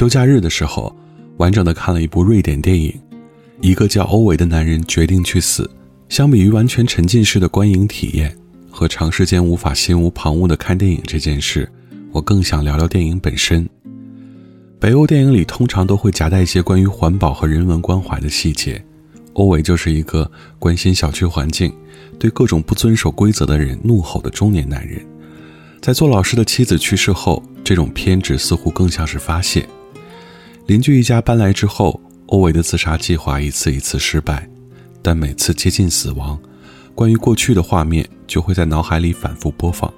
休假日的时候，完整的看了一部瑞典电影。一个叫欧维的男人决定去死。相比于完全沉浸式的观影体验和长时间无法心无旁骛的看电影这件事，我更想聊聊电影本身。北欧电影里通常都会夹带一些关于环保和人文关怀的细节。欧维就是一个关心小区环境、对各种不遵守规则的人怒吼的中年男人。在做老师的妻子去世后，这种偏执似乎更像是发泄。邻居一家搬来之后，欧维的自杀计划一次一次失败，但每次接近死亡，关于过去的画面就会在脑海里反复播放。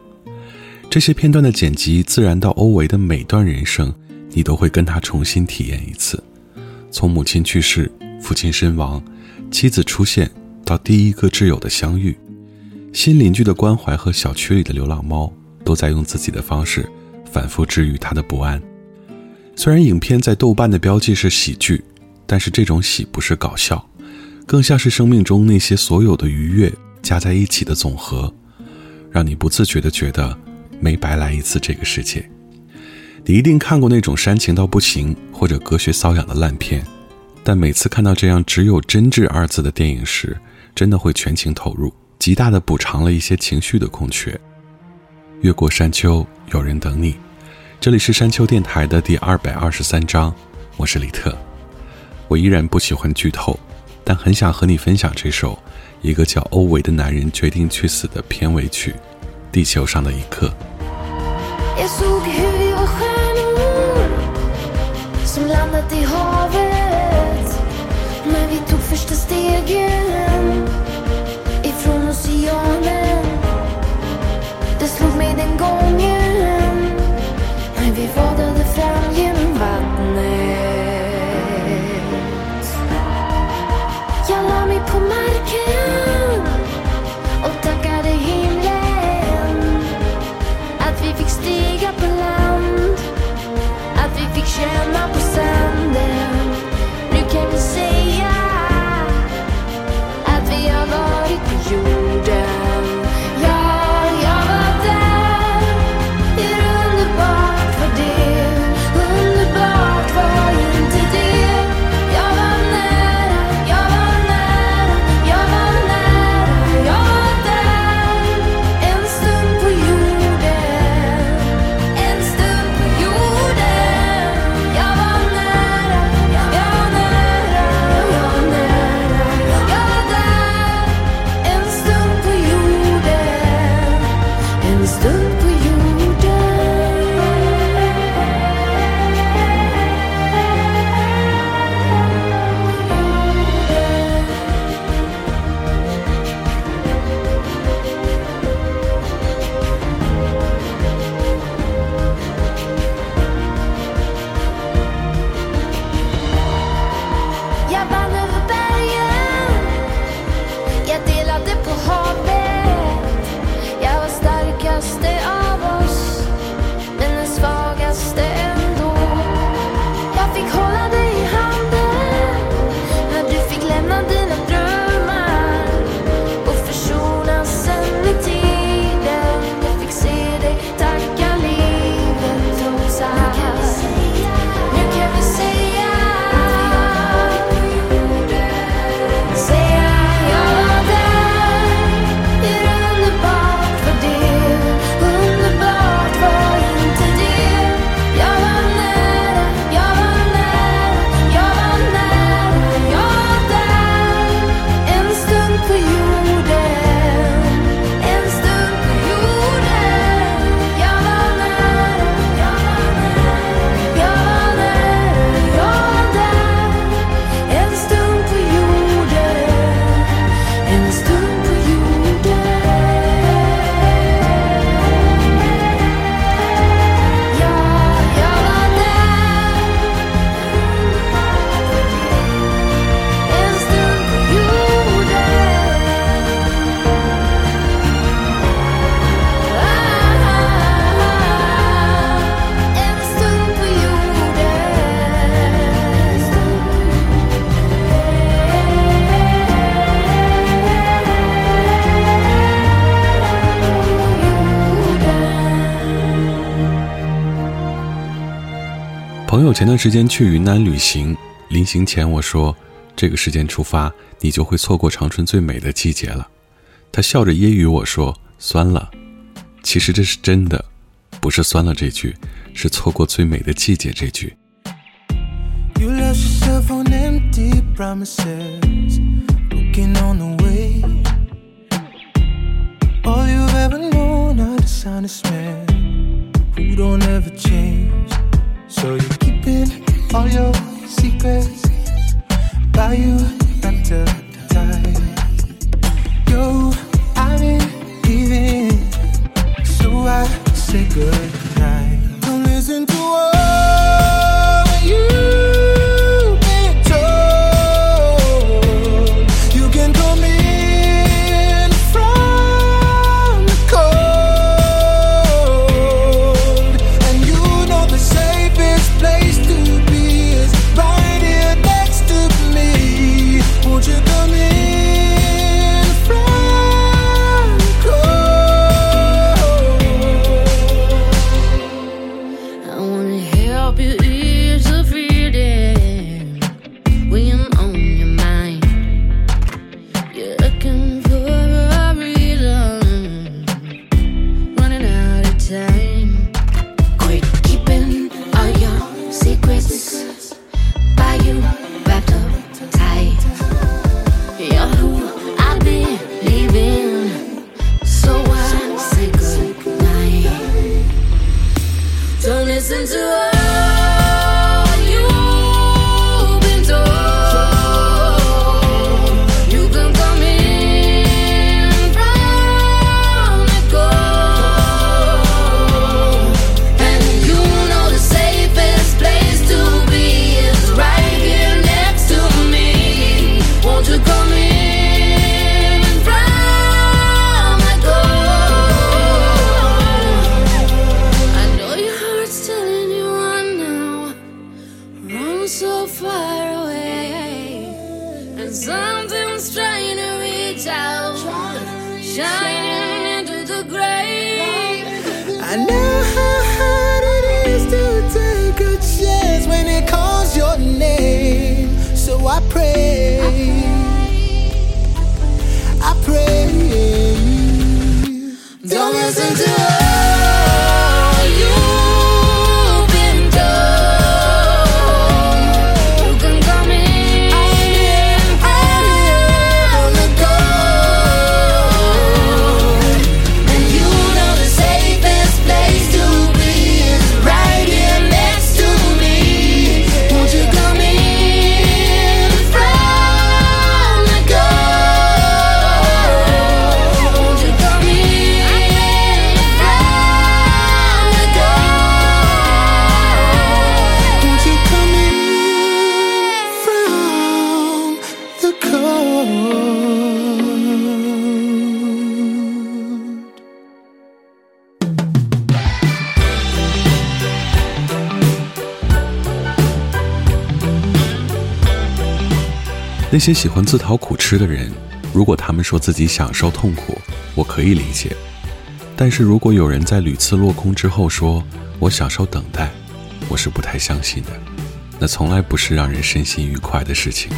这些片段的剪辑自然到欧维的每段人生，你都会跟他重新体验一次。从母亲去世、父亲身亡、妻子出现，到第一个挚友的相遇，新邻居的关怀和小区里的流浪猫，都在用自己的方式反复治愈他的不安。虽然影片在豆瓣的标记是喜剧，但是这种喜不是搞笑，更像是生命中那些所有的愉悦加在一起的总和，让你不自觉地觉得没白来一次这个世界。你一定看过那种煽情到不行或者隔靴搔痒的烂片，但每次看到这样只有真挚二字的电影时，真的会全情投入，极大地补偿了一些情绪的空缺。越过山丘，有人等你。这里是山丘电台的第二百二十三章，我是李特。我依然不喜欢剧透，但很想和你分享这首一个叫欧维的男人决定去死的片尾曲《地球上的一刻》。前段时间去云南旅行，临行前我说：“这个时间出发，你就会错过长春最美的季节了。”他笑着揶揄我说：“酸了。”其实这是真的，不是酸了这句，是错过最美的季节这句。Who don't ever change. So you're keeping all your secrets by you wrapped up tight. Yo, I didn't even, so I say goodnight. Don't listen to what 些喜欢自讨苦吃的人，如果他们说自己享受痛苦，我可以理解；但是如果有人在屡次落空之后说我享受等待，我是不太相信的。那从来不是让人身心愉快的事情。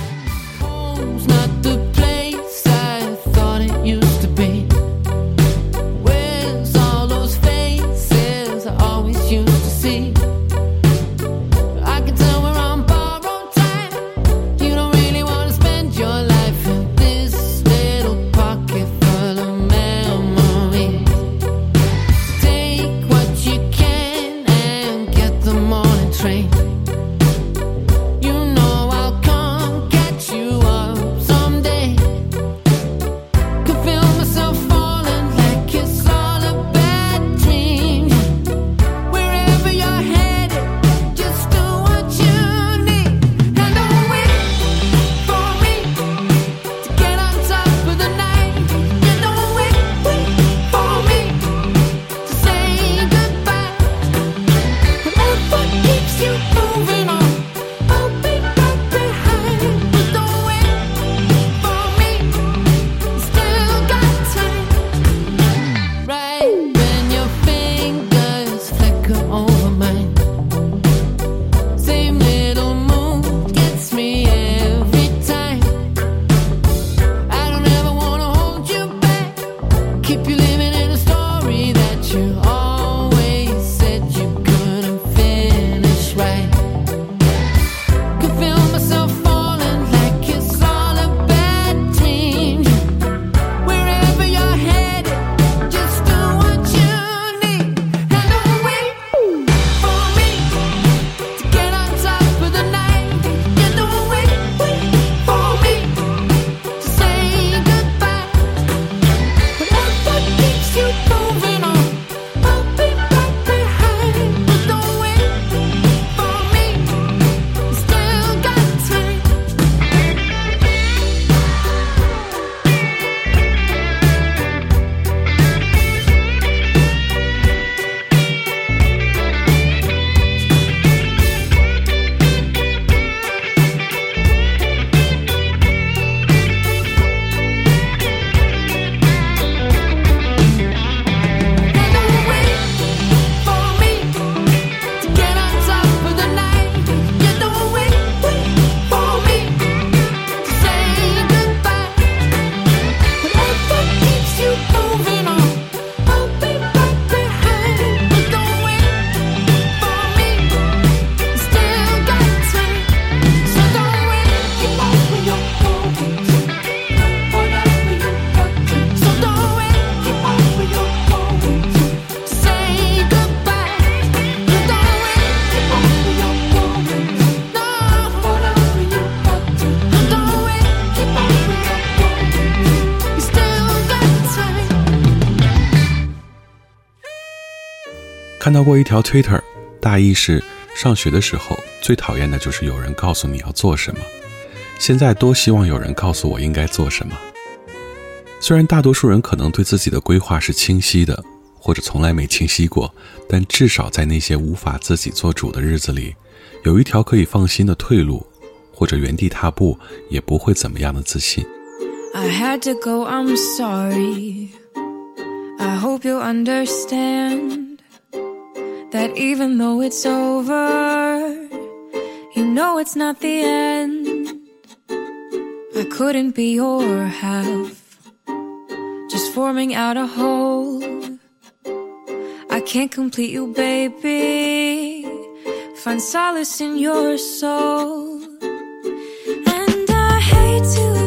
看到过一条 Twitter，大意是上学的时候最讨厌的就是有人告诉你要做什么，现在多希望有人告诉我应该做什么。虽然大多数人可能对自己的规划是清晰的，或者从来没清晰过，但至少在那些无法自己做主的日子里，有一条可以放心的退路，或者原地踏步也不会怎么样的自信。I had to go, I'm sorry. I hope you understand that even though it's over, you know it's not the end. I couldn't be your half, just forming out a whole. I can't complete you, baby. Find solace in your soul. And I hate to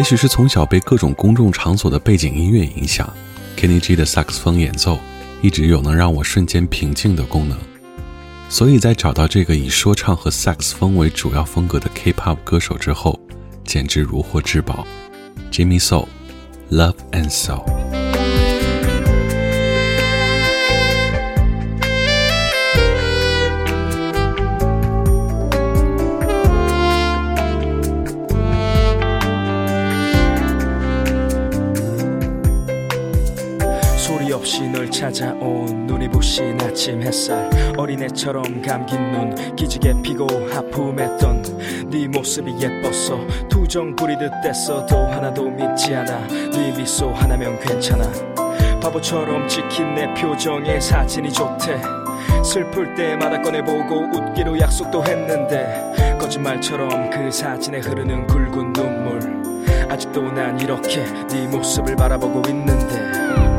也许是从小被各种公众场所的背景音乐影响，Kenny G 的萨克斯风演奏一直有能让我瞬间平静的功能。所以在找到这个以说唱和萨克斯风为主要风格的 K-pop 歌手之后，简直如获至宝。Jimmy Soul，《Love and Soul》。 어린애처럼 감긴 눈 기지개 피고 하품했던 네 모습이 예뻤어 투정 부리듯 뗐어도 하나도 믿지 않아. 네 미소 하나면 괜찮아. 바보처럼 찍힌 내 표정에 사진이 좋대. 슬플 때마다 꺼내보고 웃기로 약속도 했는데 거짓말처럼 그 사진에 흐르는 굵은 눈물. 아직도 난 이렇게 네 모습을 바라보고 있는데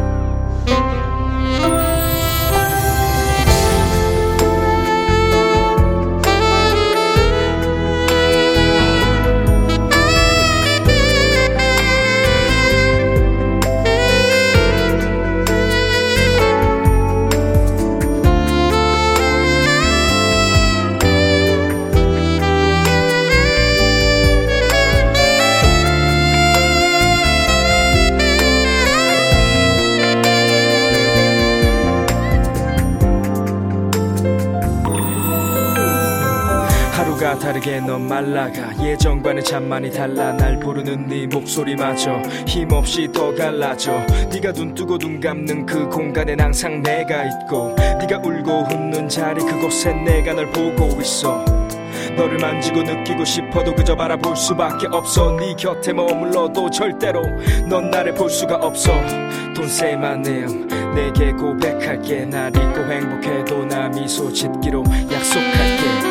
빠르게 넌 말라가. 예전과는 참 많이 달라. 날 부르는 네 목소리마저 힘없이 더 갈라져. 네가 눈 뜨고 눈 감는 그 공간엔 항상 내가 있고 네가 울고 웃는 자리 그곳에 내가 널 보고 있어. 너를 만지고 느끼고 싶어도 그저 바라볼 수밖에 없어. 네 곁에 머물러도 절대로 넌 나를 볼 수가 없어. Don't say my name 내게 고백할게. 날 잊고 행복해도 나 미소 짓기로 약속할게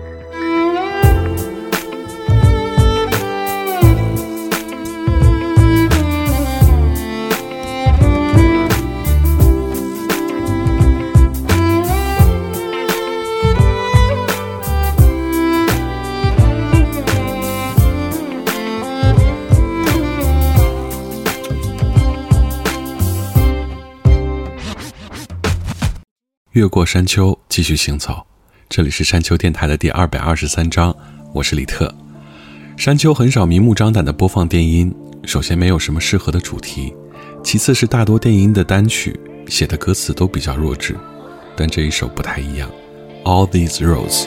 越过山丘，继续行走。这里是山丘电台的第二百二十三章，我是李特。山丘很少明目张胆地播放电音，首先没有什么适合的主题，其次是大多电音的单曲写的歌词都比较弱智，但这一首不太一样，《All These Roads》。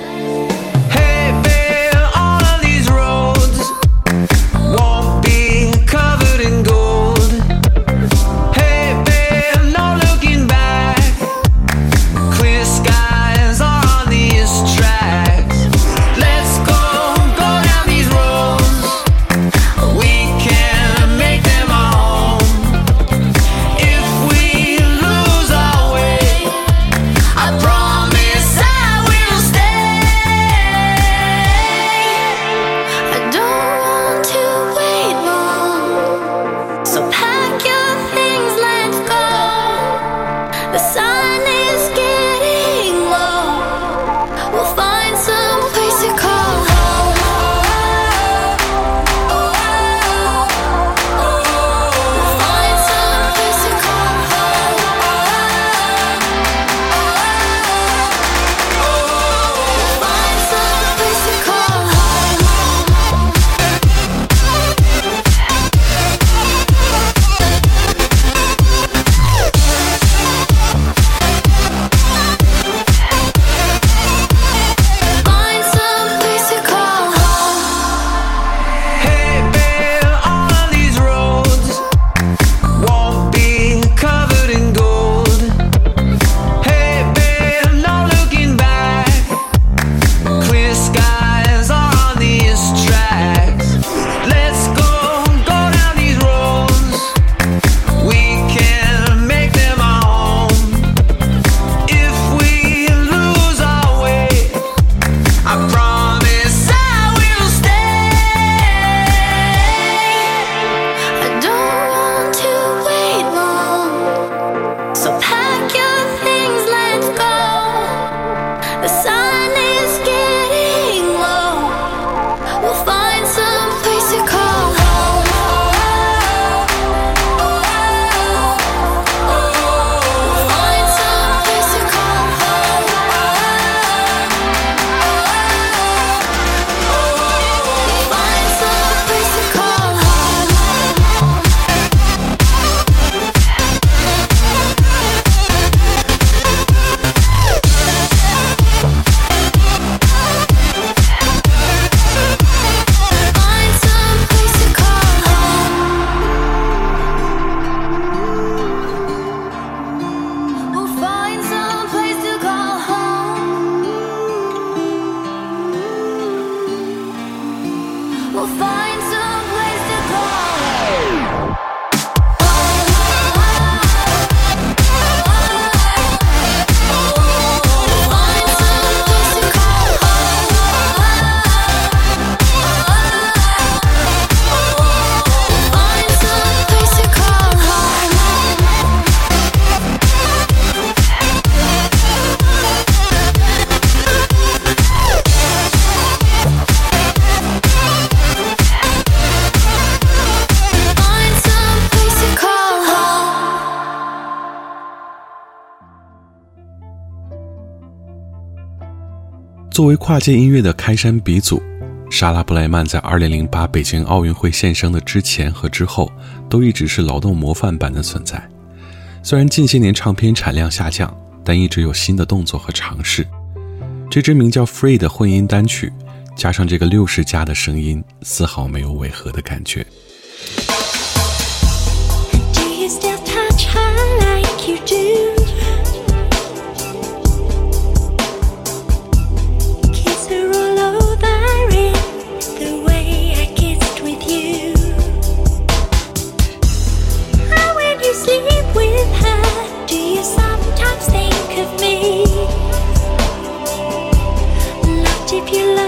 作为跨界音乐的开山鼻祖，莎拉布莱曼在2008北京奥运会献声的之前和之后，都一直是劳动模范般的存在。虽然近些年唱片产量下降，但一直有新的动作和尝试。这支名叫《Free》的混音单曲，加上这个六十加的声音，丝毫没有违和的感觉。Do you still touch her like you do? You love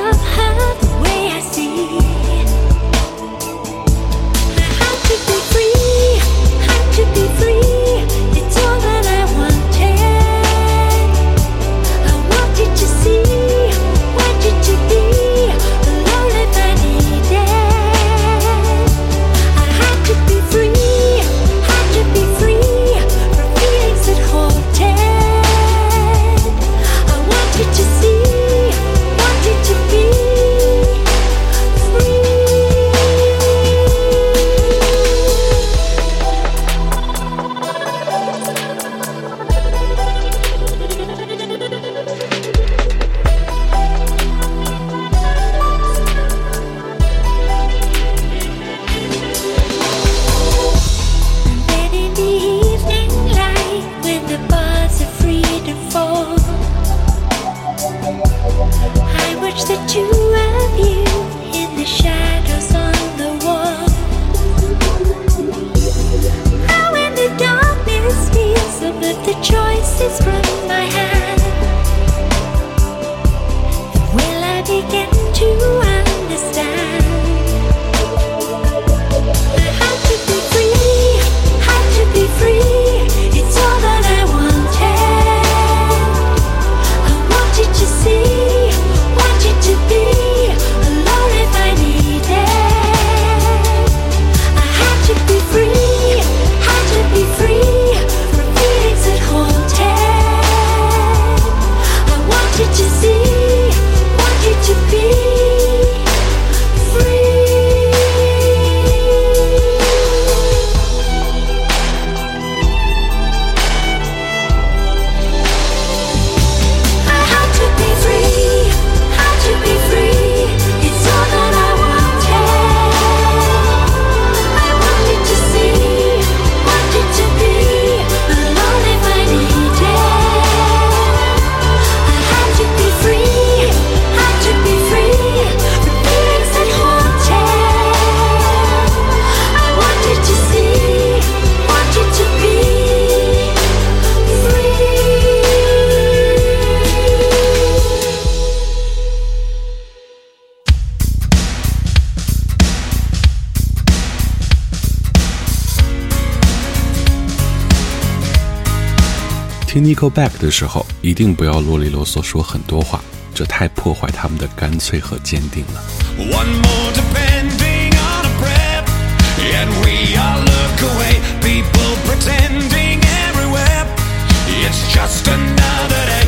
听 n i c o Back 的时候，一定不要啰里啰嗦说很多话，这太破坏他们的干脆和坚定了。One more depending on and we all look away, people pretending everywhere. It's just another day.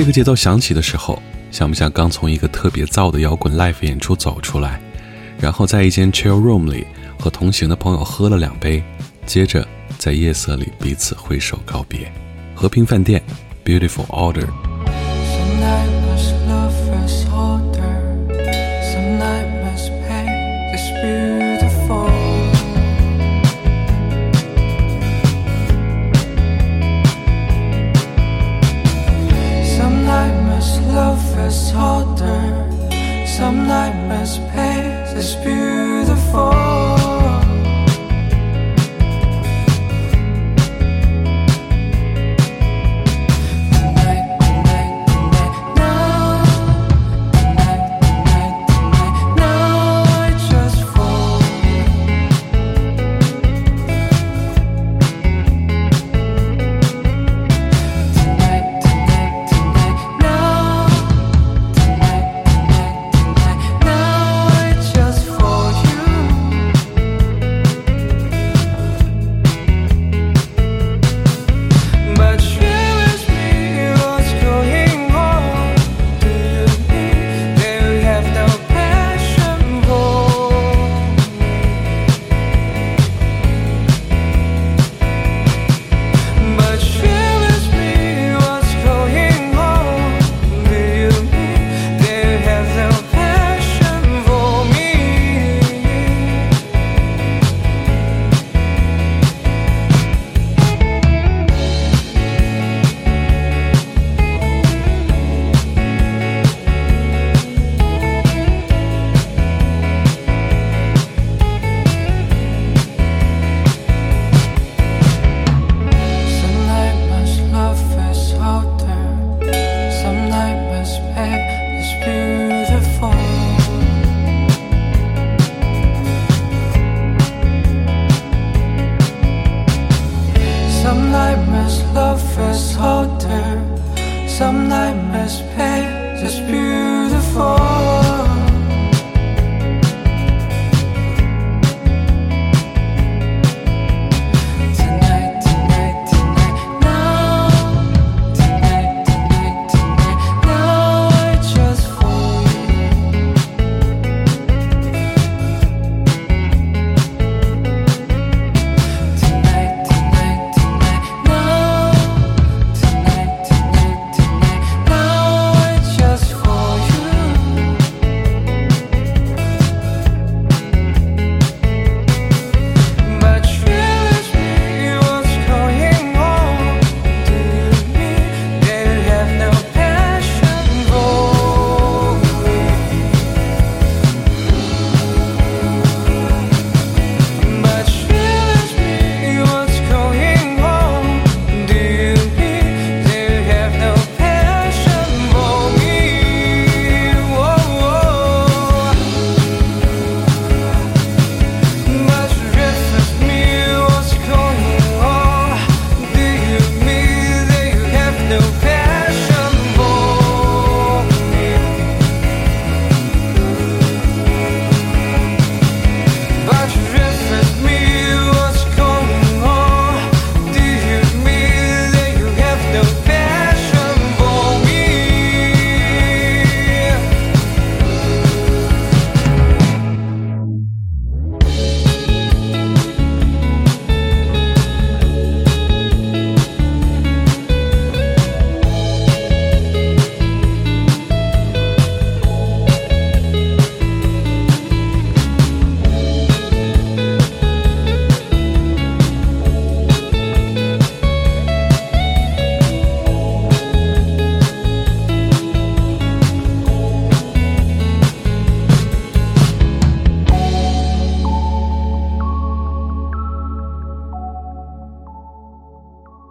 这个节奏响起的时候像不像刚从一个特别燥的摇滚 life 演出走出来然后在一间 chill room 里和同行的朋友喝了两杯接着在夜色里彼此挥手告别。和平饭店 beautiful order It's beautiful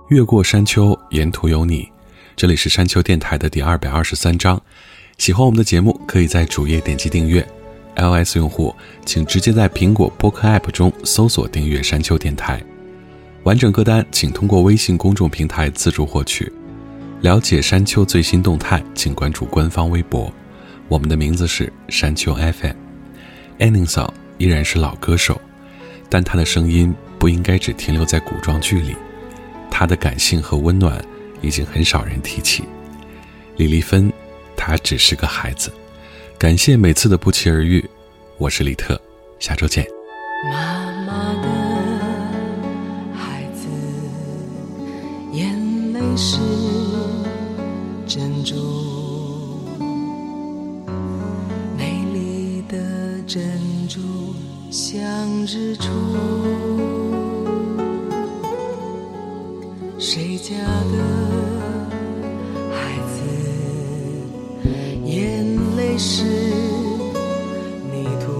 越过山丘，沿途有你。这里是山丘电台的第二百二十三章。喜欢我们的节目，可以在主页点击订阅。iOS 用户请直接在苹果播客 App 中搜索订阅山丘电台。完整歌单请通过微信公众平台自助获取。了解山丘最新动态，请关注官方微博。我们的名字是山丘 FM。Anning 嫂依然是老歌手，但她的声音不应该只停留在古装剧里。他的感性和温暖已经很少人提起。李丽芬她只是个孩子。感谢每次的不期而遇。我是李特下周见。妈妈的孩子眼泪是珍珠美丽的珍珠像日出家的孩子，眼泪是泥土，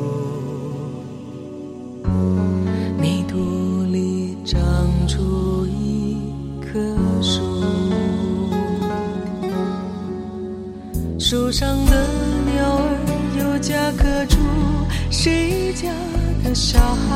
泥土里长出一棵树，树上的鸟儿有家可住，谁家的小孩？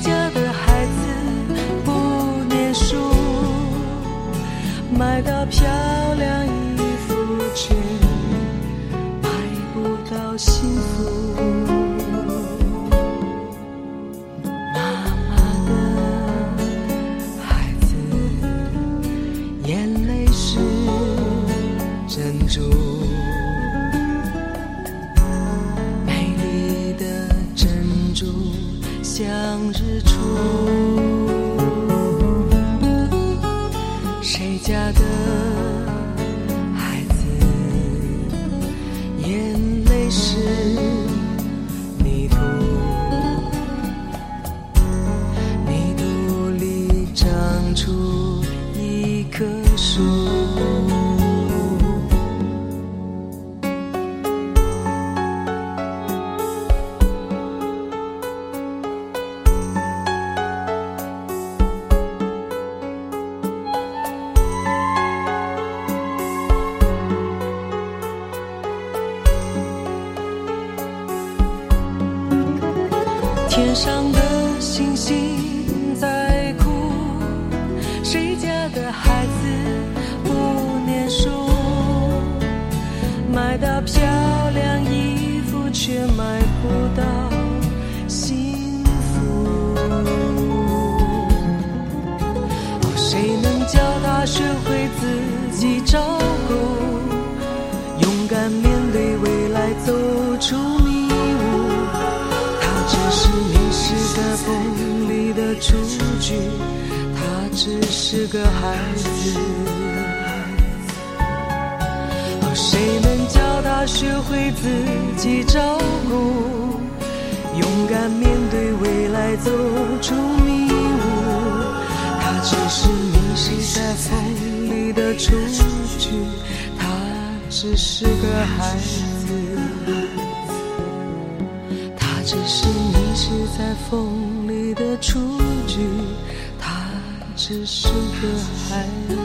家的孩子不念书买到漂亮衣服却买不到幸福。妈妈的孩子眼泪是珍珠美丽的珍珠像到漂亮衣服，却买不到幸福。哦，谁能教他学会自己照顾，勇敢面对未来，走出迷雾？他只是迷失在风里的雏菊，他只是个孩子。谁能教他学会自己照顾，勇敢面对未来，走出迷雾？他只是迷失在风里的雏菊，他只是个孩子。他只是迷失在风里的雏菊，他只是个孩子。